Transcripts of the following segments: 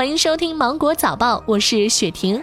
欢迎收听《芒果早报》，我是雪婷。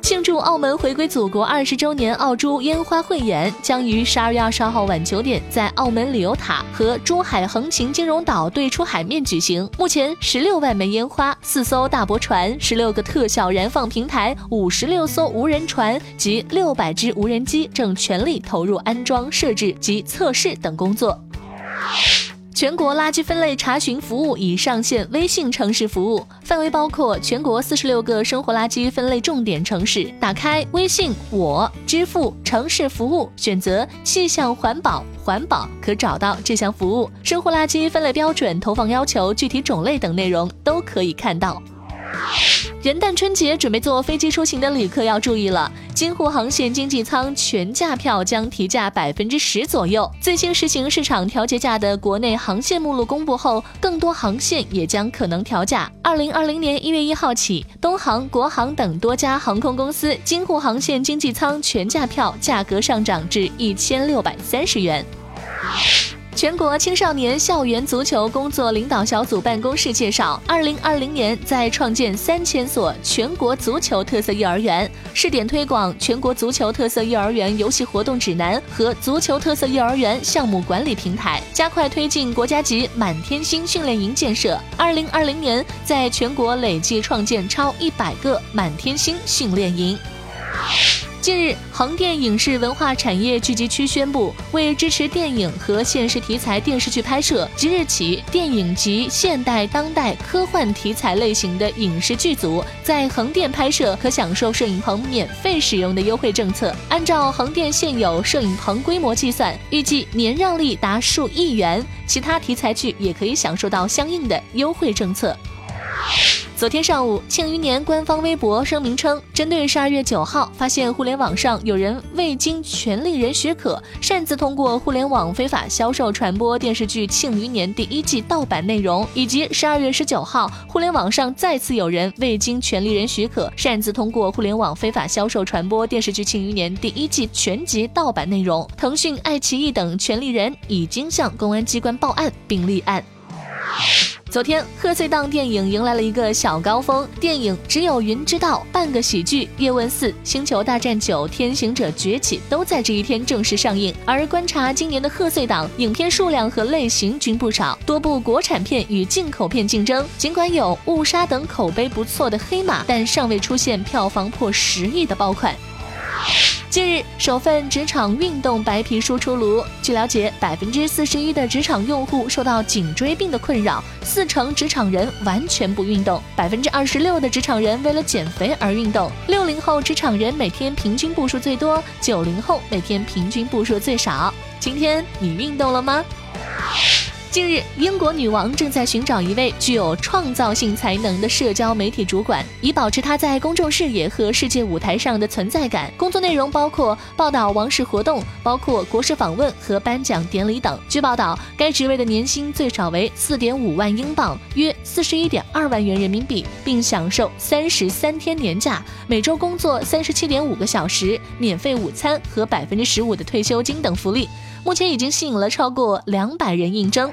庆祝澳门回归祖国二十周年，澳珠烟花汇演将于十二月二十二号晚九点在澳门旅游塔和珠海横琴金融岛对出海面举行。目前，十六万枚烟花、四艘大驳船、十六个特效燃放平台、五十六艘无人船及六百只无人机正全力投入安装、设置及测试等工作。全国垃圾分类查询服务已上线微信城市服务，范围包括全国四十六个生活垃圾分类重点城市。打开微信我支付城市服务，选择气象环保环保，可找到这项服务。生活垃圾分类标准、投放要求、具体种类等内容都可以看到。元旦春节准备坐飞机出行的旅客要注意了，京沪航线经济舱全价票将提价百分之十左右。最新实行市场调节价的国内航线目录公布后，更多航线也将可能调价。二零二零年一月一号起，东航、国航等多家航空公司京沪航线经济舱全价票价格上涨至一千六百三十元。全国青少年校园足球工作领导小组办公室介绍，二零二零年在创建三千所全国足球特色幼儿园，试点推广全国足球特色幼儿园游戏活动指南和足球特色幼儿园项目管理平台，加快推进国家级满天星训练营建设。二零二零年，在全国累计创建超一百个满天星训练营。近日，横店影视文化产业聚集区宣布，为支持电影和现实题材电视剧拍摄，即日起，电影及现代、当代、科幻题材类型的影视剧组在横店拍摄，可享受摄影棚免费使用的优惠政策。按照横店现有摄影棚规模计算，预计年让利达数亿元。其他题材剧也可以享受到相应的优惠政策。昨天上午，庆余年官方微博声明称，针对十二月九号发现互联网上有人未经权利人许可擅自通过互联网非法销售传播电视剧《庆余年》第一季盗版内容，以及十二月十九号互联网上再次有人未经权利人许可擅自通过互联网非法销售传播电视剧《庆余年》第一季全集盗版内容，腾讯、爱奇艺等权利人已经向公安机关报案并立案。昨天，贺岁档电影迎来了一个小高峰，电影《只有云知道》、半个喜剧《叶问四》、《星球大战九：天行者崛起》都在这一天正式上映。而观察今年的贺岁档，影片数量和类型均不少，多部国产片与进口片竞争。尽管有《误杀》等口碑不错的黑马，但尚未出现票房破十亿的爆款。近日，首份职场运动白皮书出炉。据了解，百分之四十一的职场用户受到颈椎病的困扰，四成职场人完全不运动，百分之二十六的职场人为了减肥而运动。六零后职场人每天平均步数最多，九零后每天平均步数最少。今天你运动了吗？近日，英国女王正在寻找一位具有创造性才能的社交媒体主管，以保持她在公众视野和世界舞台上的存在感。工作内容包括报道王室活动，包括国事访问和颁奖典礼等。据报道，该职位的年薪最少为四点五万英镑，约四十一点二万元人民币，并享受三十三天年假，每周工作三十七点五个小时，免费午餐和百分之十五的退休金等福利。目前已经吸引了超过两百人应征。